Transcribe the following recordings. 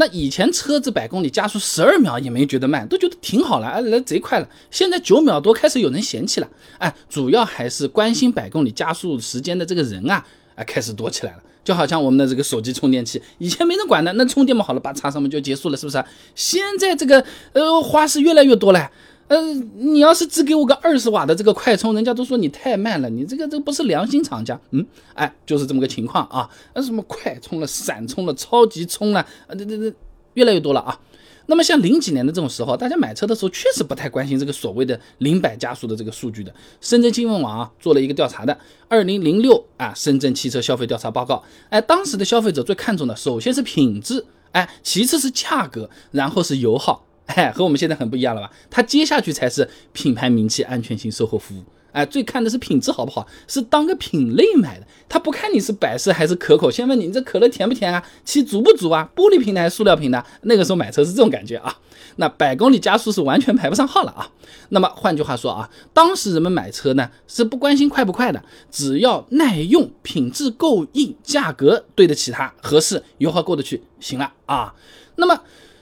那以前车子百公里加速十二秒也没觉得慢，都觉得挺好了，哎，来贼快了。现在九秒多开始有人嫌弃了，哎，主要还是关心百公里加速时间的这个人啊，哎，开始多起来了。就好像我们的这个手机充电器，以前没人管的，那充电嘛好了，把插上面就结束了，是不是？现在这个呃花式越来越多了。嗯，你要是只给我个二十瓦的这个快充，人家都说你太慢了，你这个这不是良心厂家。嗯，哎，就是这么个情况啊。那什么快充了、闪充了、超级充了，啊，这这这越来越多了啊。那么像零几年的这种时候，大家买车的时候确实不太关心这个所谓的零百加速的这个数据的。深圳新闻网啊做了一个调查的，二零零六啊深圳汽车消费调查报告。哎，当时的消费者最看重的首先是品质，哎，其次是价格，然后是油耗。哎，和我们现在很不一样了吧？它接下去才是品牌名气、安全性、售后服务。哎，最看的是品质好不好，是当个品类买的。他不看你是百事还是可口，先问你这可乐甜不甜啊，气足不足啊，玻璃瓶的还是塑料瓶的？那个时候买车是这种感觉啊。那百公里加速是完全排不上号了啊。那么换句话说啊，当时人们买车呢是不关心快不快的，只要耐用、品质够硬、价格对得起它、合适、油耗过得去，行了啊。那么。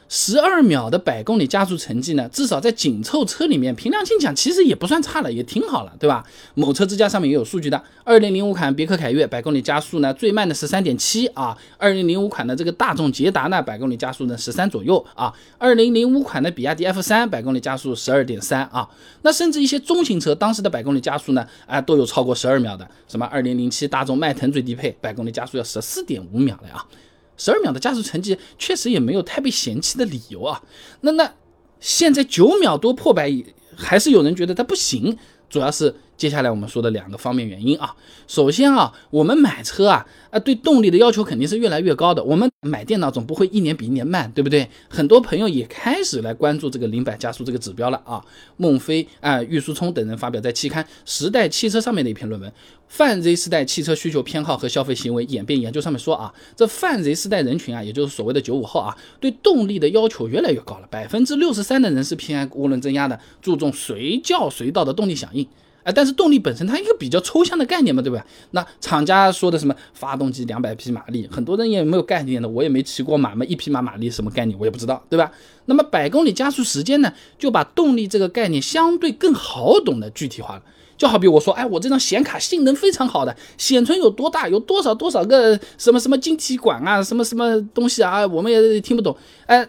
十二秒的百公里加速成绩呢？至少在紧凑车里面，凭良心讲，其实也不算差了，也挺好了，对吧？某车之家上面也有数据的。二零零五款别克凯越百公里加速呢，最慢的十三点七啊。二零零五款的这个大众捷达呢，百公里加速呢十三左右啊。二零零五款的比亚迪 F 三百公里加速十二点三啊。那甚至一些中型车当时的百公里加速呢，啊都有超过十二秒的，什么二零零七大众迈腾最低配百公里加速要十四点五秒了啊。十二秒的加速成绩确实也没有太被嫌弃的理由啊。那那现在九秒多破百，还是有人觉得它不行，主要是接下来我们说的两个方面原因啊。首先啊，我们买车啊。啊，对动力的要求肯定是越来越高的。我们买电脑总不会一年比一年慢，对不对？很多朋友也开始来关注这个零百加速这个指标了啊。孟非啊、郁书聪等人发表在期刊《时代汽车》上面的一篇论文，《泛 Z 时代汽车需求偏好和消费行为演变研究》上面说啊，这泛 Z 时代人群啊，也就是所谓的九五后啊，对动力的要求越来越高了。百分之六十三的人是偏爱涡轮增压的，注重随叫随到的动力响应。哎，但是动力本身它一个比较抽象的概念嘛，对吧？那厂家说的什么发动机两百匹马力，很多人也没有概念的，我也没骑过马嘛，一匹马马力什么概念我也不知道，对吧？那么百公里加速时间呢，就把动力这个概念相对更好懂的具体化了。就好比我说，哎，我这张显卡性能非常好的，显存有多大，有多少多少个什么什么晶体管啊，什么什么东西啊，我们也听不懂，哎，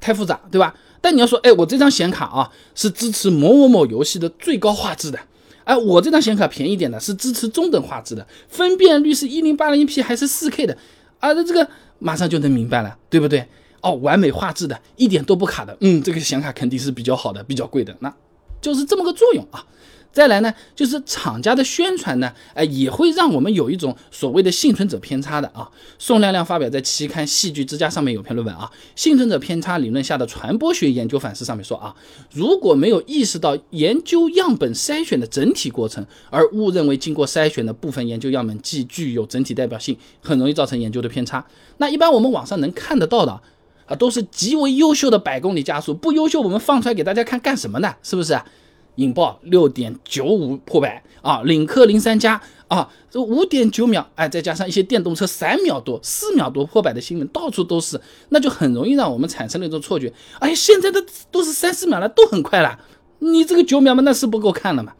太复杂，对吧？但你要说，哎，我这张显卡啊是支持某某某游戏的最高画质的，哎，我这张显卡便宜点的是支持中等画质的，分辨率是一零八零 P 还是四 K 的，啊，那这个马上就能明白了，对不对？哦，完美画质的，一点都不卡的，嗯，这个显卡肯定是比较好的，比较贵的，那就是这么个作用啊。再来呢，就是厂家的宣传呢，哎，也会让我们有一种所谓的幸存者偏差的啊。宋亮亮发表在期刊《戏剧之家》上面有篇论文啊，幸存者偏差理论下的传播学研究反思上面说啊，如果没有意识到研究样本筛选的整体过程，而误认为经过筛选的部分研究样本既具有整体代表性，很容易造成研究的偏差。那一般我们网上能看得到的啊，都是极为优秀的百公里加速，不优秀我们放出来给大家看干什么呢？是不是？引爆六点九五破百啊，领克零三加啊，这五点九秒，哎，再加上一些电动车三秒多、四秒多破百的新闻，到处都是，那就很容易让我们产生了一种错觉，哎，现在的都是三四秒了，都很快了，你这个九秒嘛，那是不够看了嘛。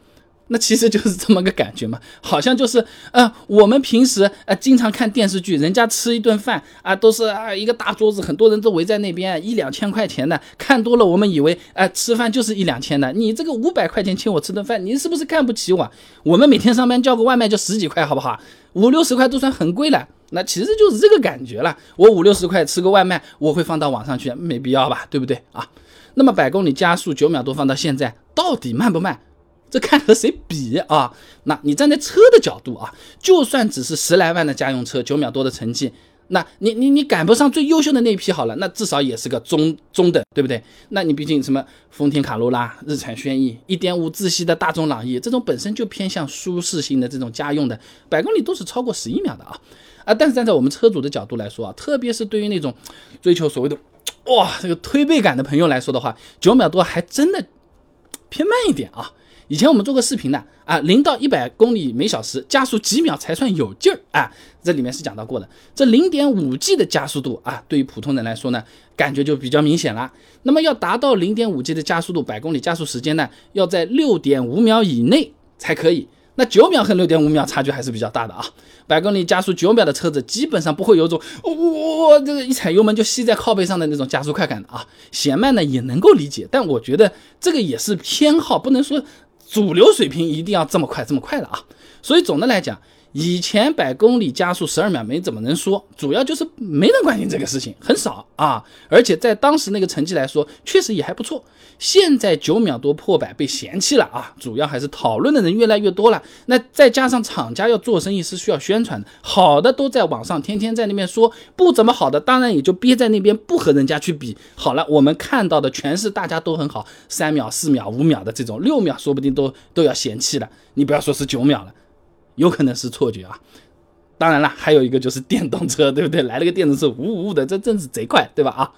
那其实就是这么个感觉嘛，好像就是，呃，我们平时呃经常看电视剧，人家吃一顿饭啊，都是啊一个大桌子，很多人都围在那边，一两千块钱的，看多了我们以为，哎，吃饭就是一两千的，你这个五百块钱请我吃顿饭，你是不是看不起我？我们每天上班叫个外卖就十几块，好不好？五六十块都算很贵了，那其实就是这个感觉了。我五六十块吃个外卖，我会放到网上去，没必要吧，对不对啊？那么百公里加速九秒多放到现在，到底慢不慢？这看和谁比啊？那你站在车的角度啊，就算只是十来万的家用车，九秒多的成绩，那你你你赶不上最优秀的那一批好了，那至少也是个中中等，对不对？那你毕竟什么丰田卡罗拉、日产轩逸、一点五自吸的大众朗逸，这种本身就偏向舒适性的这种家用的，百公里都是超过十一秒的啊啊！但是站在我们车主的角度来说啊，特别是对于那种追求所谓的哇这个推背感的朋友来说的话，九秒多还真的偏慢一点啊。以前我们做过视频的啊，零到一百公里每小时加速几秒才算有劲儿啊？这里面是讲到过的。这零点五 G 的加速度啊，对于普通人来说呢，感觉就比较明显了。那么要达到零点五 G 的加速度，百公里加速时间呢，要在六点五秒以内才可以。那九秒和六点五秒差距还是比较大的啊！百公里加速九秒的车子，基本上不会有种哇，这个一踩油门就吸在靠背上的那种加速快感的啊。嫌慢呢也能够理解，但我觉得这个也是偏好，不能说主流水平一定要这么快这么快了啊。所以总的来讲。以前百公里加速十二秒没怎么能说，主要就是没人关心这个事情，很少啊。而且在当时那个成绩来说，确实也还不错。现在九秒多破百被嫌弃了啊，主要还是讨论的人越来越多了。那再加上厂家要做生意是需要宣传的，好的都在网上天天在那边说，不怎么好的当然也就憋在那边不和人家去比。好了，我们看到的全是大家都很好，三秒、四秒、五秒的这种，六秒说不定都都要嫌弃了。你不要说是九秒了。有可能是错觉啊，当然了，还有一个就是电动车，对不对？来了个电动车，呜呜的，这真是贼快，对吧？啊。